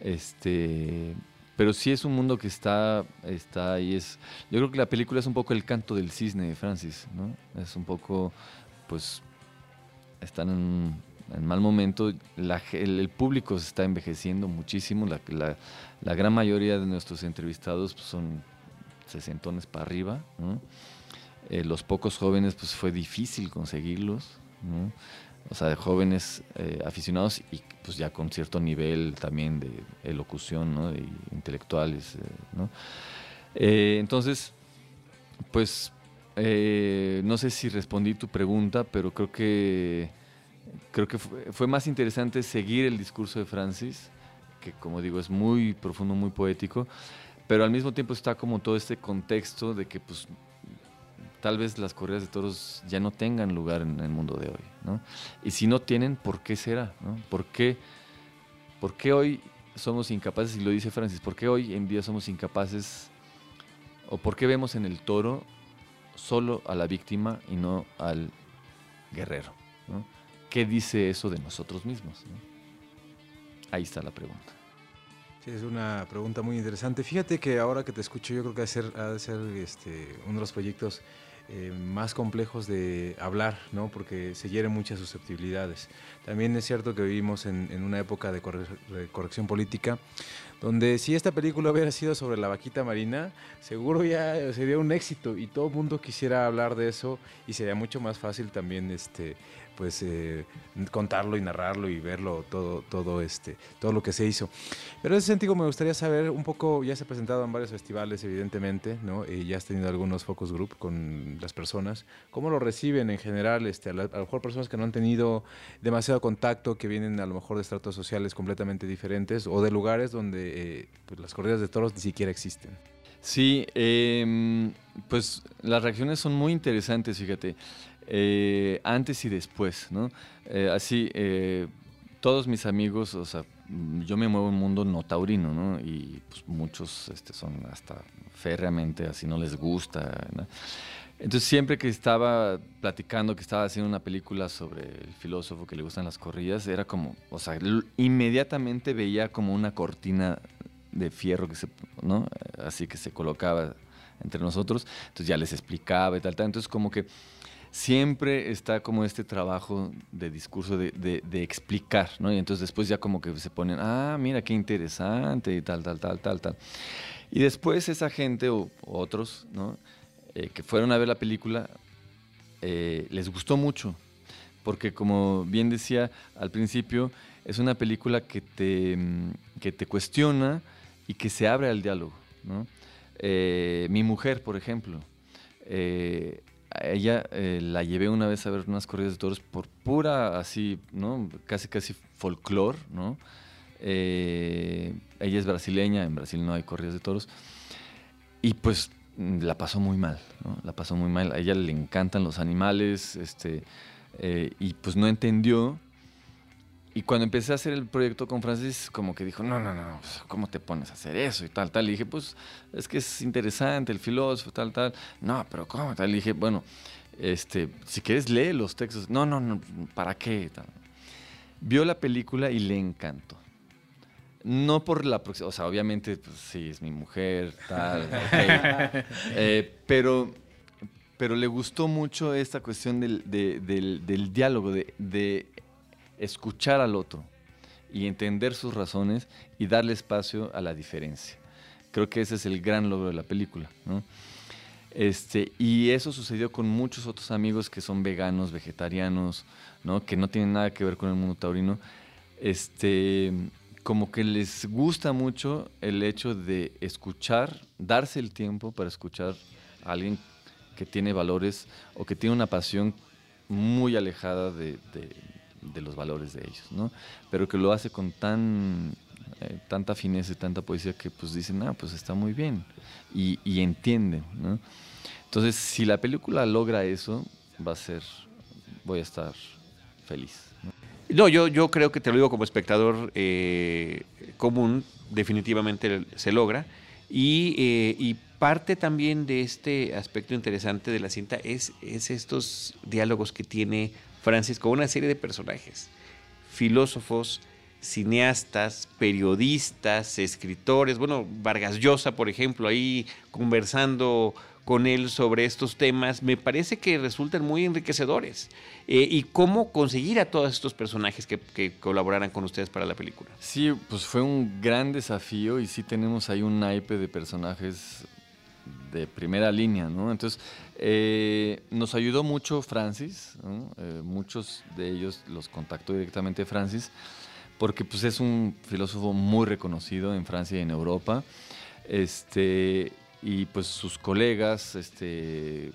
S5: Este, pero sí es un mundo que está, está ahí. Es, yo creo que la película es un poco el canto del cisne de Francis, ¿no? Es un poco, pues, están en, en mal momento. el, público se está envejeciendo muchísimo. La, gran mayoría de nuestros entrevistados pues, son sesentones para arriba. Eh, los pocos jóvenes, pues fue difícil conseguirlos. O sea, de jóvenes eh, aficionados y pues ya con cierto nivel también de elocución, ¿no? De intelectuales, eh, entonces, pues no sé si respondí tu pregunta, pero creo que creo que fue, más interesante seguir el discurso de Francis, que como digo es muy profundo, muy poético, pero al mismo tiempo está como todo este contexto de que pues tal vez las corridas de toros ya no tengan lugar en el mundo de hoy. Y si no tienen, ¿por qué será? ¿Por, qué, ¿Por qué hoy somos incapaces, y lo dice Francis, por qué hoy en día somos incapaces, o por qué vemos en el toro solo a la víctima y no al guerrero? ¿no? ¿Qué dice eso de nosotros mismos? Ahí está la pregunta.
S4: Es una pregunta muy interesante. Fíjate que ahora que te escucho, yo creo que ha de ser, este, uno de los proyectos eh, más complejos de hablar, ¿no? porque se hieren muchas susceptibilidades. También es cierto que vivimos en, una época de, corrección política, donde si esta película hubiera sido sobre la vaquita marina, seguro ya sería un éxito y todo el mundo quisiera hablar de eso y sería mucho más fácil también este, pues eh, contarlo y narrarlo y verlo todo, todo, este, todo lo que se hizo. Pero en ese sentido me gustaría saber un poco, ya se ha presentado en varios festivales evidentemente, ¿no? Y ya has tenido algunos focus group con las personas, ¿cómo lo reciben en general? Este, a, lo mejor personas que no han tenido demasiado contacto, que vienen a lo mejor de estratos sociales completamente diferentes o de lugares donde eh, pues, las corridas de toros ni siquiera existen.
S5: Sí, em, pues las reacciones son muy interesantes, fíjate. Eh, antes y después, ¿no? Eh, así, eh, todos mis amigos, o sea, yo me muevo en un mundo no taurino, ¿no? Y pues, muchos este, son hasta férreamente así, no les gusta, Entonces siempre que estaba platicando, que estaba haciendo una película sobre el filósofo que le gustan las corridas, era como, o sea, inmediatamente veía como una cortina de fierro que se, ¿no? Así que se colocaba entre nosotros, entonces ya les explicaba y tal, tal. Entonces como que siempre está como este trabajo de discurso de, explicar, ¿no? Y entonces después ya como que se ponen, ah, mira qué interesante y tal, tal, tal, tal, tal. Y después esa gente o, otros, ¿no? Eh, que fueron a ver la película, eh, les gustó mucho, porque como bien decía al principio, es una película que te, mm, que te cuestiona y que se abre al diálogo. Eh, mi mujer, por ejemplo, ella eh, la llevé una vez a ver unas corridas de toros por pura, así, ¿no? Casi, casi folclore, ¿no? Eh, ella es brasileña, en Brasil no hay corridas de toros. Y pues la pasó muy mal, ¿no? La pasó muy mal. A ella le encantan los animales, este, eh, y pues no entendió y cuando empecé a hacer el proyecto con Francis, como que dijo, no, no, no, ¿cómo te pones a hacer eso? Y tal, tal. Y dije, pues es que es interesante el filósofo, tal, tal. No, pero ¿cómo? Tal. Y dije, bueno, este, si quieres lee los textos. No, no, no, ¿para qué? Tal. Vio la película y le encantó. No por la próxima, o sea, obviamente, pues sí, es mi mujer, tal, eh, pero, pero le gustó mucho esta cuestión del, del diálogo, de, de escuchar al otro y entender sus razones y darle espacio a la diferencia. Creo que ese es el gran logro de la película. Este, y eso sucedió con muchos otros amigos que son veganos, vegetarianos, ¿no? que no tienen nada que ver con el mundo taurino. Este, como que les gusta mucho el hecho de escuchar, darse el tiempo para escuchar a alguien que tiene valores o que tiene una pasión muy alejada de, de los valores de ellos, ¿no? Pero que lo hace con tan eh, tanta fineza y tanta poesía que pues dicen, ah, pues está muy bien y, y entienden, ¿no? Entonces, si la película logra eso, va a ser, voy a estar feliz.
S1: No, yo, yo creo que te lo digo como espectador eh, común, definitivamente se logra. Y, eh, y parte también de este aspecto interesante de la cinta es, es estos diálogos que tiene Francis con una serie de personajes, filósofos, cineastas, periodistas, escritores, bueno, Vargas Llosa, por ejemplo, ahí conversando con él sobre estos temas, me parece que resultan muy enriquecedores. Eh, ¿Y cómo conseguir a todos estos personajes que, que, colaboraran con ustedes para la película?
S5: Sí, pues fue un gran desafío y sí tenemos ahí un naipe de personajes de primera línea, ¿no? Entonces, eh, nos ayudó mucho Francis, eh, muchos de ellos los contactó directamente Francis, porque pues es un filósofo muy reconocido en Francia y en Europa, este, y pues sus colegas, este,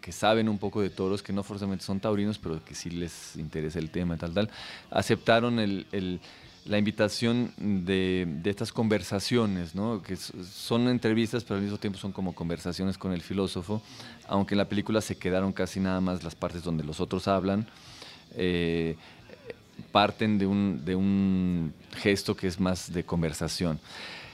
S5: que saben un poco de toros, que no forzosamente son taurinos, pero que sí les interesa el tema y tal, tal, aceptaron el la invitación de, estas conversaciones, que son entrevistas, pero al mismo tiempo son como conversaciones con el filósofo, aunque en la película se quedaron casi nada más las partes donde los otros hablan, eh, parten de un, de un gesto que es más de conversación.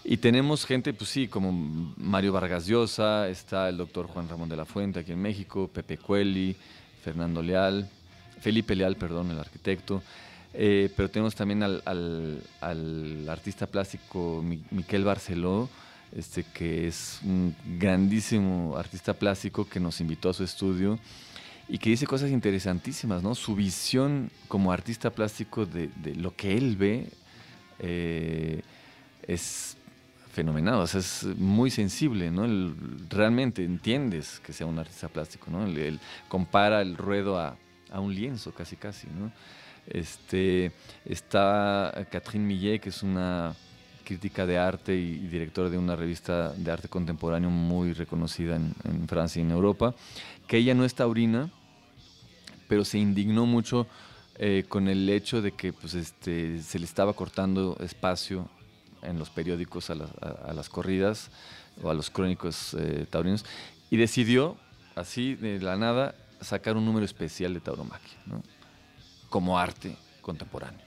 S5: Y tenemos gente, pues sí, como Mario Vargas Llosa, está el doctor Juan Ramón de la Fuente aquí en México, Pepe Cueli, Fernando Leal, Felipe Leal, perdón, el arquitecto. Eh, pero tenemos también al, artista plástico Miquel Barceló, este, que es un grandísimo artista plástico que nos invitó a su estudio y que dice cosas interesantísimas, ¿no? Su visión como artista plástico de, lo que él ve eh, es fenomenal, es muy sensible, ¿no? realmente entiendes que sea un artista plástico, ¿no? Él, compara el ruedo a, a, un lienzo, casi casi, ¿no? Este, está Catherine Millet, que es una crítica de arte y, directora de una revista de arte contemporáneo muy reconocida en, Francia y en Europa, que ella no es taurina, pero se indignó mucho eh, con el hecho de que pues, este, se le estaba cortando espacio en los periódicos a, las corridas o a los crónicos eh, taurinos y decidió, así de la nada, sacar un número especial de tauromaquia. ¿no? Como arte contemporáneo.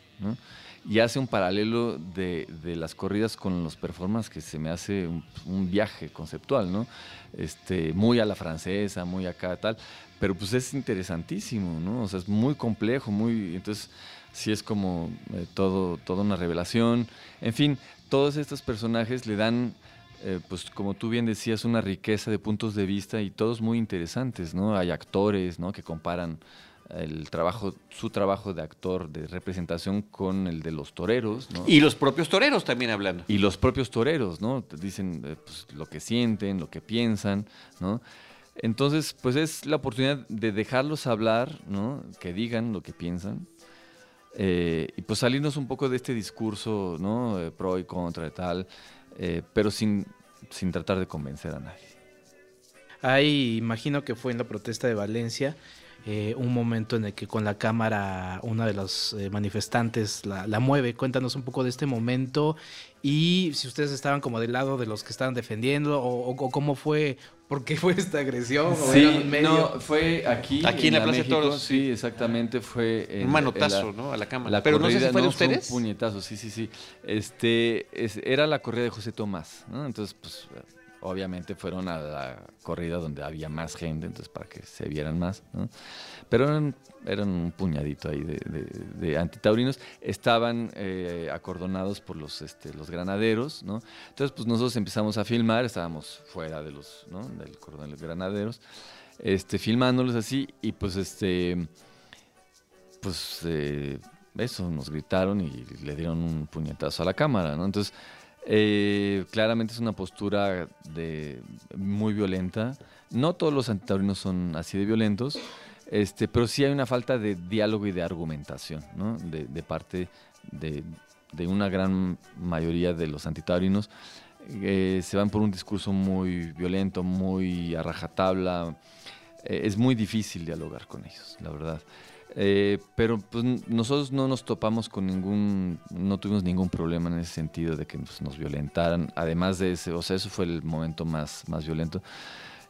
S5: Y hace un paralelo de, las corridas con los performances que se me hace un, viaje conceptual, ¿no? Este, muy a la francesa, muy acá, tal. Pero pues es interesantísimo, ¿no? O sea, es muy complejo, muy. Entonces, sí es como eh, todo, toda una revelación. En fin, todos estos personajes le dan. Eh, pues como tú bien decías, una riqueza de puntos de vista y todos muy interesantes, ¿no? Hay actores, ¿no? Que comparan el trabajo, su trabajo de actor de representación con el de los toreros.
S1: Y los propios toreros también hablando.
S5: Y los propios toreros, ¿no? Dicen eh, pues, lo que sienten, lo que piensan, ¿no? Entonces, pues es la oportunidad de dejarlos hablar, ¿no? Que digan lo que piensan. Eh, y pues salirnos un poco de este discurso, ¿no? Eh, pro y contra y tal, pero sin, sin tratar de convencer a nadie.
S3: Ahí imagino que fue en la protesta de Valencia eh, un momento en el que con la cámara una de los eh, manifestantes la, mueve. Cuéntanos un poco de este momento y si ustedes estaban como del lado de los que estaban defendiendo o, cómo fue, por qué fue esta agresión.
S5: Sí, no, fue aquí.
S1: Aquí en, la, Plaza
S5: de Toros. Sí, exactamente, fue.
S1: un manotazo, ¿no? A la cámara. Pero no sé si fue de ustedes.
S5: un puñetazo, sí, sí, sí. Este, era la corrida de José Tomás, ¿no? Entonces, pues obviamente fueron a la corrida donde había más gente, entonces para que se vieran más, ¿no? Pero eran, un puñadito ahí de, antitaurinos, estaban eh, acordonados por los, este, los granaderos, ¿no? Entonces pues nosotros empezamos a filmar, estábamos fuera de los, ¿no? Del cordón de los granaderos, este, filmándolos así y pues este, pues eh, eso, nos gritaron y le dieron un puñetazo a la cámara, ¿no? Entonces eh, claramente es una postura de, muy violenta. No todos los antitaurinos son así de violentos, este, pero sí hay una falta de diálogo y de argumentación de, parte de, una gran mayoría de los antitaurinos. Eh, se van por un discurso muy violento, muy a rajatabla. Eh, es muy difícil dialogar con ellos, la verdad. Eh, pero pues, nosotros no nos topamos con ningún, no tuvimos ningún problema en ese sentido de que pues, nos violentaran. Además de ese, o sea, eso fue el momento más, más violento.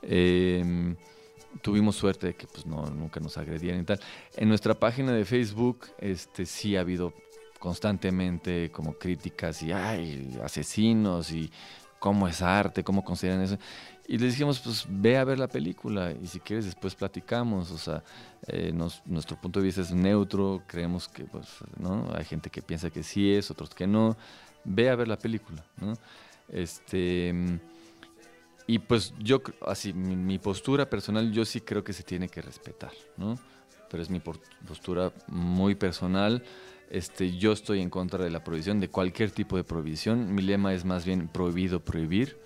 S5: Em, tuvimos suerte de que pues, no, nunca nos agredieran y tal. En nuestra página de Facebook este, sí ha habido constantemente como críticas y ay, asesinos y cómo es arte, cómo consideran eso. Y les dijimos, pues ve a ver la película y si quieres después platicamos. O sea, eh, nuestro punto de vista es neutro, creemos que pues, ¿no? hay gente que piensa que sí es, otros que no. Ve a ver la película. ¿no? Este, y pues yo, así, mi, postura personal, yo sí creo que se tiene que respetar, ¿no? Pero es mi postura muy personal. Este, yo estoy en contra de la prohibición, de cualquier tipo de prohibición. Mi lema es más bien prohibido prohibir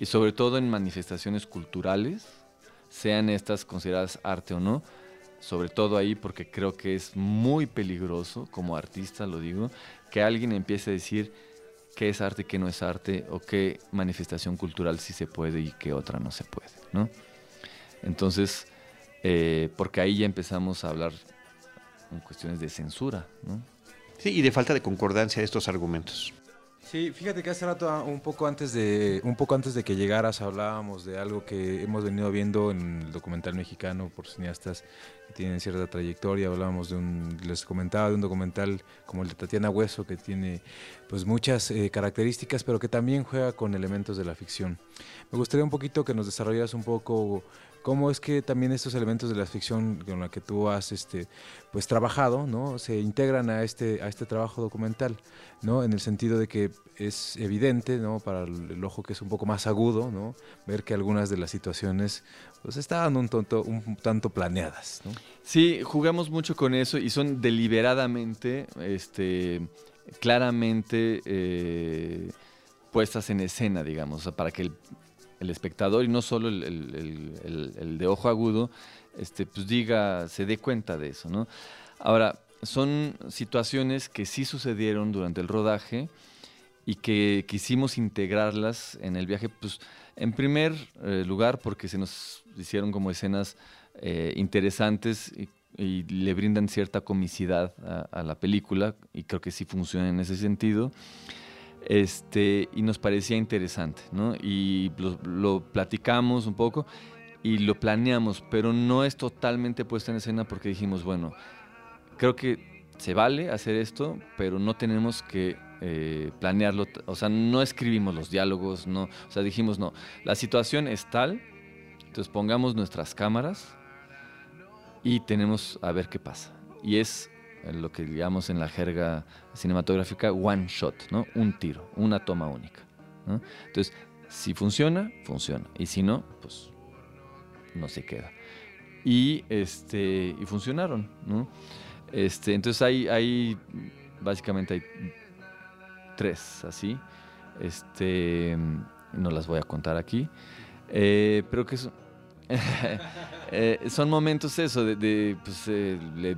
S5: y sobre todo en manifestaciones culturales, sean estas consideradas arte o no, sobre todo ahí porque creo que es muy peligroso, como artista lo digo, que alguien empiece a decir qué es arte, qué no es arte, o qué manifestación cultural sí se puede y qué otra no se puede, ¿no? Entonces, eh, porque ahí ya empezamos a hablar en cuestiones de censura, ¿no?
S1: Sí, y de falta de concordancia de estos argumentos.
S4: Sí, fíjate que hace rato, ah, un poco antes de, un poco antes de que llegaras, hablábamos de algo que hemos venido viendo en el documental mexicano por cineastas que tienen cierta trayectoria. Hablábamos de un, les comentaba de un documental como el de Tatiana Hueso que tiene pues muchas eh, características, pero que también juega con elementos de la ficción. Me gustaría un poquito que nos desarrollaras un poco cómo es que también estos elementos de la ficción con la que tú has este, pues, trabajado ¿no? se integran a este, a este trabajo documental, ¿no? en el sentido de que es evidente ¿no? para el, ojo que es un poco más agudo ¿no? ver que algunas de las situaciones pues, estaban un, tanto planeadas.
S5: Sí, jugamos mucho con eso y son deliberadamente, este, claramente eh, puestas en escena, digamos, para que el el espectador y no solo el, de ojo agudo, este, pues diga, se dé cuenta de eso, ¿no? Ahora, son situaciones que sí sucedieron durante el rodaje y que quisimos integrarlas en el viaje, pues en primer eh, lugar porque se nos hicieron como escenas eh, interesantes y, le brindan cierta comicidad a, la película y creo que sí funciona en ese sentido este, y nos parecía interesante, ¿no? Y lo, platicamos un poco y lo planeamos, pero no es totalmente puesta en escena porque dijimos, bueno, creo que se vale hacer esto, pero no tenemos que eh, planearlo, o sea, no escribimos los diálogos, no, o sea, dijimos, no, la situación es tal, entonces pongamos nuestras cámaras y tenemos a ver qué pasa. Y es lo que digamos en la jerga cinematográfica one shot, ¿no? Un tiro, una toma única. Entonces, si funciona, funciona. Y si no, pues no se queda. Y, este, y funcionaron, ¿no? Este, entonces hay, hay, básicamente hay tres así. Este, no las voy a contar aquí. Eh, pero que son, eh, son momentos eso, de, pues, eh, le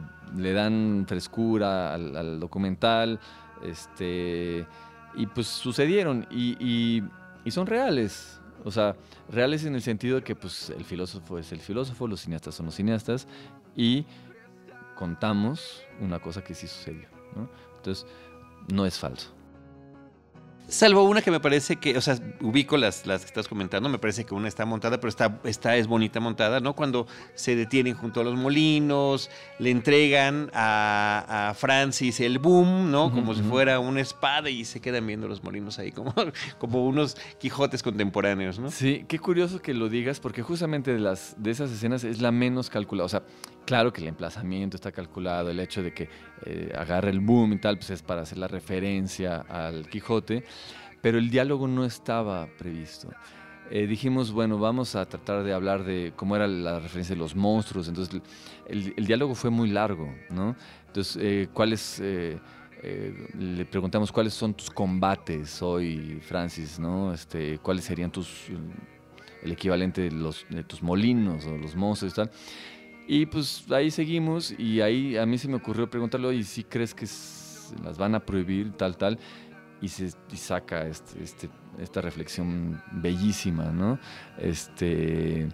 S5: dan frescura al, documental, este, y pues sucedieron y, son reales. O sea, reales en el sentido de que pues, el filósofo es el filósofo, los cineastas son los cineastas, y contamos una cosa que sí sucedió. Entonces, no es falso.
S1: Salvo una que me parece que, o sea, ubico las, las que estás comentando, me parece que una está montada, pero está, está es bonita montada, ¿no? Cuando se detienen junto a los molinos, le entregan a, Francis el boom, ¿no? Como si fuera una espada y se quedan viendo los molinos ahí, como, como unos Quijotes contemporáneos, ¿no?
S5: Sí, qué curioso que lo digas, porque justamente de, las, de esas escenas es la menos calculada. O sea, claro que el emplazamiento está calculado, el hecho de que eh, agarre el boom y tal, pues es para hacer la referencia al Quijote pero el diálogo no estaba previsto. Eh, dijimos, bueno, vamos a tratar de hablar de cómo era la referencia de los monstruos. Entonces, el, diálogo fue muy largo, ¿no? Entonces, eh, ¿cuáles, eh, le preguntamos cuáles son tus combates hoy, Francis, ¿no? Este, ¿Cuáles serían tus, el equivalente de, los, de tus molinos o los monstruos y tal? Y pues ahí seguimos y ahí a mí se me ocurrió preguntarle, ¿y si crees que las van a prohibir, tal, tal? y, se, saca este, este, esta reflexión bellísima, ¿no? Este,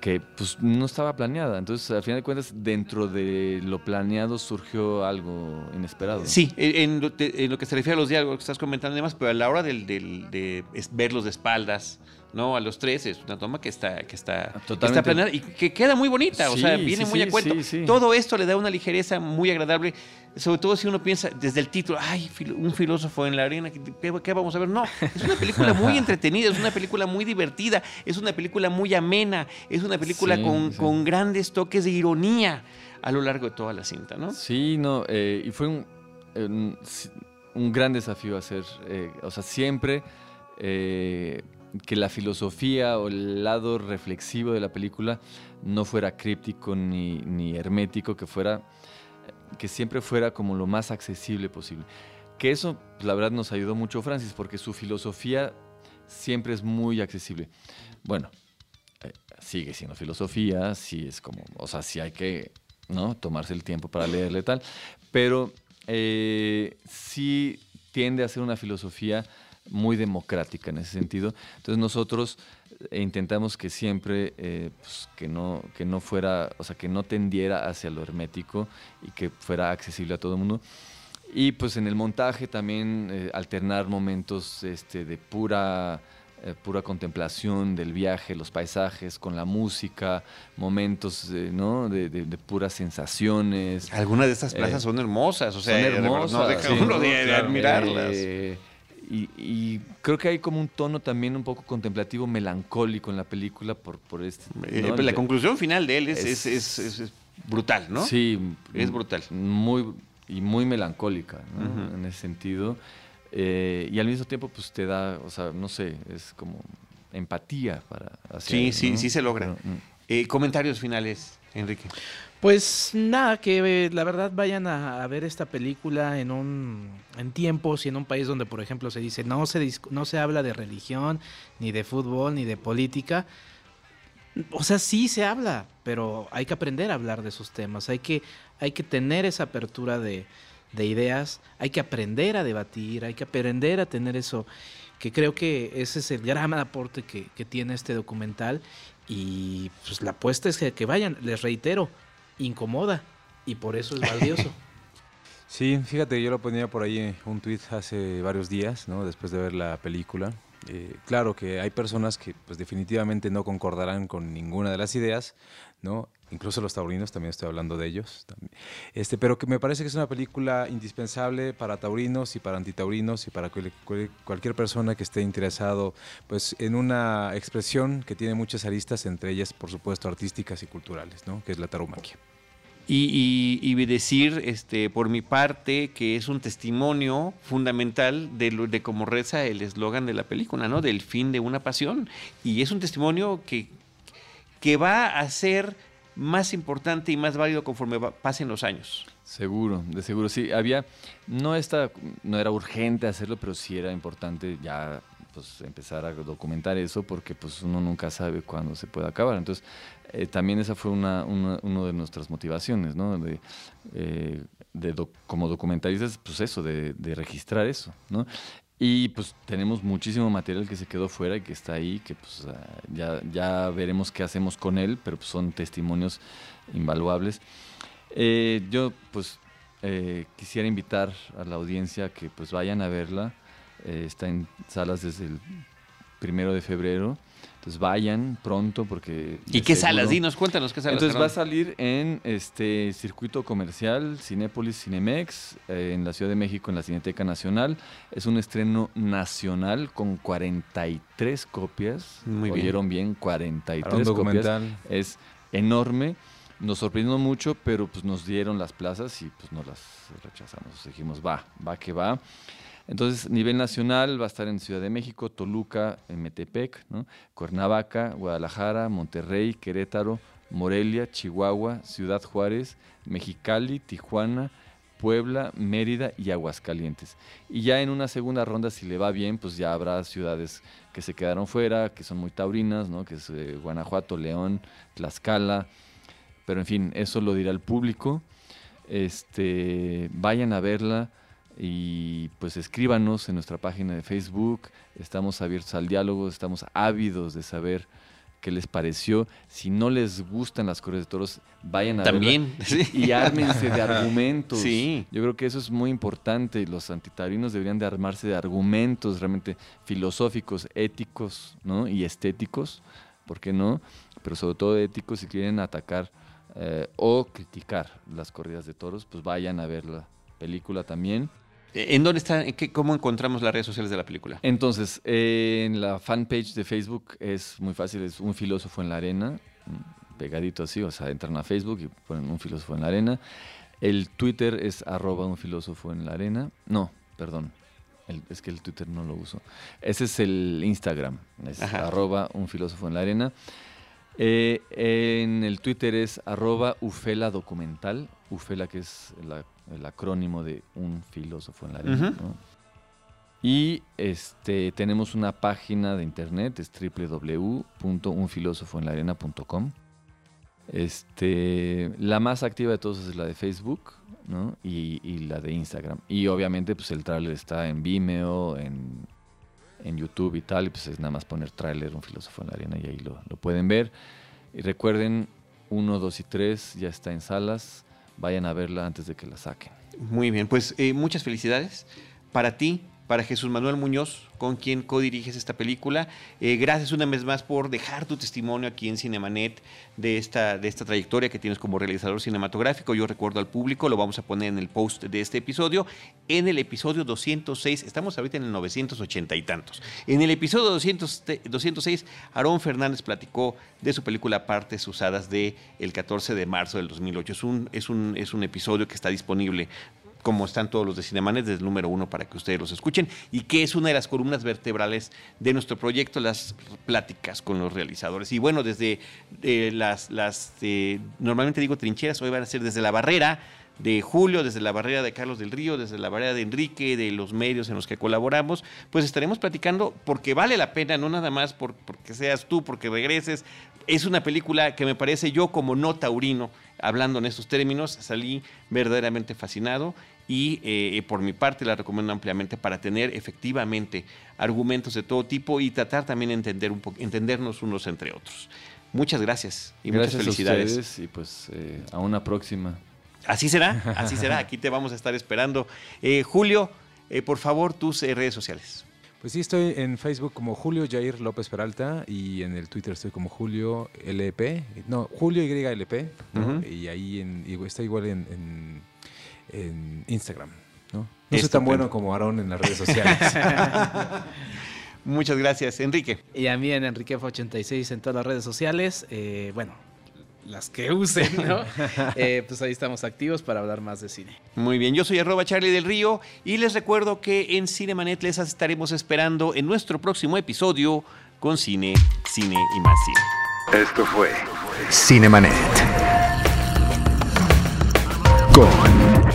S5: que pues no estaba planeada. Entonces, al final de cuentas, dentro de lo planeado surgió algo inesperado.
S1: Sí, en lo, que se refiere a los diálogos que estás comentando, además, pero a la hora del, de verlos de espaldas, ¿no? A los tres es una toma que está, que está, está planeada y que queda muy bonita, o sea, viene muy a cuento. Todo esto le da una ligereza muy agradable, sobre todo si uno piensa desde el título, ay, un filósofo en la arena, ¿qué, vamos a ver? No, es una película muy entretenida, es una película muy divertida, es una película muy amena, es una película con, con, grandes toques de ironía a lo largo de toda la cinta, ¿no?
S5: Sí, no, eh, y fue un, un, gran desafío hacer, eh, o sea, siempre... Eh, que la filosofía o el lado reflexivo de la película no fuera críptico ni, hermético, que fuera que siempre fuera como lo más accesible posible. Que eso, la verdad, nos ayudó mucho Francis, porque su filosofía siempre es muy accesible. Bueno, eh, sigue siendo filosofía, sí es como, o sea, sí hay que ¿no? tomarse el tiempo para leerle tal, pero eh, sí tiende a ser una filosofía muy democrática en ese sentido. Entonces nosotros eh, intentamos que siempre, eh, pues, que, no, que no fuera, o sea, que no tendiera hacia lo hermético y que fuera accesible a todo el mundo. Y pues en el montaje también eh, alternar momentos este, de pura, pura contemplación del viaje, los paisajes, con la música, momentos ¿no? de, de, puras sensaciones.
S1: Algunas de estas plazas son hermosas, o sea,
S5: son hermosas,
S1: no deja uno de, admirarlas.
S5: Y, creo que hay como un tono también un poco contemplativo, melancólico en la película por, por este...
S1: Eh, la conclusión final de él es, es, brutal, ¿no?
S5: Sí.
S1: Es brutal.
S5: Muy, y muy melancólica, En ese sentido. Eh, y al mismo tiempo, pues te da, o sea, no sé, es como empatía para
S1: Sí, sí, sí se logra. Eh, comentarios finales, Enrique.
S3: Pues nada, que la verdad vayan a, ver esta película en un en tiempos y en un país donde, por ejemplo, se dice no se no se habla de religión, ni de fútbol, ni de política. O sea, sí se habla, pero hay que aprender a hablar de esos temas. Hay que, hay que tener esa apertura de, ideas, hay que aprender a debatir, hay que aprender a tener eso, que creo que ese es el gran aporte que, que tiene este documental. Y pues la apuesta es que, que vayan, les reitero, incomoda y por eso es valioso.
S4: Sí, fíjate, yo lo ponía por ahí un tweet hace varios días, ¿no? Después de ver la película. Eh, claro que hay personas que pues definitivamente no concordarán con ninguna de las ideas, ¿no? Incluso los taurinos, también estoy hablando de ellos. Este, pero que me parece que es una película indispensable para taurinos y para antitaurinos y para cualquier persona que esté interesado pues, en una expresión que tiene muchas aristas, entre ellas, por supuesto, artísticas y culturales, ¿no? que es la tauromaquia.
S1: Y, decir este, por mi parte que es un testimonio fundamental de, de cómo reza el eslogan de la película, ¿no? Del fin de una pasión. Y es un testimonio que, que va a ser más importante y más válido conforme pasen los años.
S5: Seguro, de seguro. Sí, había, no, esta, no era urgente hacerlo, pero sí era importante ya pues empezar a documentar eso porque pues uno nunca sabe cuándo se puede acabar. Entonces, eh, también esa fue una, una, de nuestras motivaciones, ¿no? De, eh, como documentaristas, pues eso, de, de, registrar eso, ¿no? Y pues tenemos muchísimo material que se quedó fuera y que está ahí, que pues ya, ya veremos qué hacemos con él, pero pues, son testimonios invaluables. Eh, yo pues quisiera invitar a la audiencia que pues vayan a verla. está en salas desde el primero de febrero. Entonces vayan pronto porque...
S1: ¿Y qué salas? Dinos, cuéntanos qué salas.
S5: Entonces va a salir en este circuito comercial Cinépolis Cinemex, eh, en la Ciudad de México, en la Cineteca Nacional. Es un estreno nacional con 43 copias.
S1: Muy
S5: Oyeron bien, 43 copias. Es enorme. Nos sorprendió mucho, pero pues nos dieron las plazas y pues no las rechazamos. Dijimos, va, va que va. Entonces, nivel nacional va a estar en Ciudad de México, Toluca, Metepec, Cuernavaca, Guadalajara, Monterrey, Querétaro, Morelia, Chihuahua, Ciudad Juárez, Mexicali, Tijuana, Puebla, Mérida y Aguascalientes. Y ya en una segunda ronda, si le va bien, pues ya habrá ciudades que se quedaron fuera, que son muy taurinas, ¿no? que es eh, Guanajuato, León, Tlaxcala. Pero en fin, eso lo dirá el público. Este, vayan a verla y pues escríbanos en nuestra página de Facebook, estamos abiertos al diálogo, estamos ávidos de saber qué les pareció. Si no les gustan las corridas de toros, vayan a
S1: También,
S5: y, ármense de argumentos. Sí. Yo creo que eso es muy importante. Los antitarinos deberían de armarse de argumentos realmente filosóficos, éticos ¿no? y estéticos, ¿por qué no? Pero sobre todo éticos si quieren atacar eh, o criticar las corridas de toros, pues vayan a ver la película también.
S1: ¿En dónde está? En qué, ¿Cómo encontramos las redes sociales de la película?
S5: Entonces, en la fanpage de Facebook es muy fácil, es un filósofo en la arena, pegadito así, o sea, entran a Facebook y ponen un filósofo en la arena. El Twitter es arroba un filósofo en la arena. No, perdón, es que el Twitter no lo uso. Ese es el Instagram, es arroba un filósofo en la arena. Eh, en el Twitter es arroba ufela documental, ufela que es la el acrónimo de un filósofo en la arena. Y este, tenemos una página de internet, es www.unfilosofoenlaarena.com. Este, la más activa de todos es la de Facebook ¿no? y, la de Instagram. Y obviamente pues el tráiler está en Vimeo, en, YouTube y tal, y pues es nada más poner tráiler Un filósofo en la arena y ahí lo, lo pueden ver. Y recuerden, 1, 2 y 3 ya está en salas vayan a verla antes de que la saquen.
S1: Muy bien, pues eh, muchas felicidades para ti, para Jesús Manuel Muñoz, con quien codiriges esta película. Eh, gracias una vez más por dejar tu testimonio aquí en Cinemanet de esta, de esta trayectoria que tienes como realizador cinematográfico. Yo recuerdo al público, lo vamos a poner en el post de este episodio. En el episodio 206, estamos ahorita en el 980 y tantos. En el episodio 200, 206, Aarón Fernández platicó de su película Partes Usadas de el 14 de marzo del 2008. Es un, es un, es un episodio que está disponible como están todos los de Cinemanet, desde el número uno para que ustedes los escuchen, y que es una de las columnas vertebrales de nuestro proyecto, las pláticas con los realizadores. Y bueno, desde eh, las, las eh, normalmente digo trincheras, hoy van a ser desde la barrera, de Julio, desde la barrera de Carlos del Río, desde la barrera de Enrique, de los medios en los que colaboramos, pues estaremos platicando porque vale la pena, no nada más por, porque seas tú, porque regreses. Es una película que me parece yo como no taurino, hablando en estos términos, salí verdaderamente fascinado y eh, por mi parte la recomiendo ampliamente para tener efectivamente argumentos de todo tipo y tratar también de entender un entendernos unos entre otros. Muchas gracias y muchas felicidades.
S5: y pues eh, a una próxima.
S1: Así será, así será. Aquí te vamos a estar esperando. Eh, Julio, por favor, tus redes sociales.
S4: Pues sí, estoy en Facebook como Julio Jair López Peralta y en el Twitter estoy como Julio LP, no, Julio YLP, y ahí en, está igual en en Instagram. No, no soy tan bueno como Aarón en las redes sociales.
S1: Muchas gracias, Enrique.
S3: Y a mí en Enriquef86 en todas las redes sociales. Eh, bueno, las que usen, ¿no? Eh, pues ahí estamos activos para hablar más de cine.
S1: Muy bien, yo soy arroba Charlie del Río y les recuerdo que en Cinemanet les estaremos esperando en nuestro próximo episodio con cine, cine y más cine.
S2: Esto fue Cinemanet. Con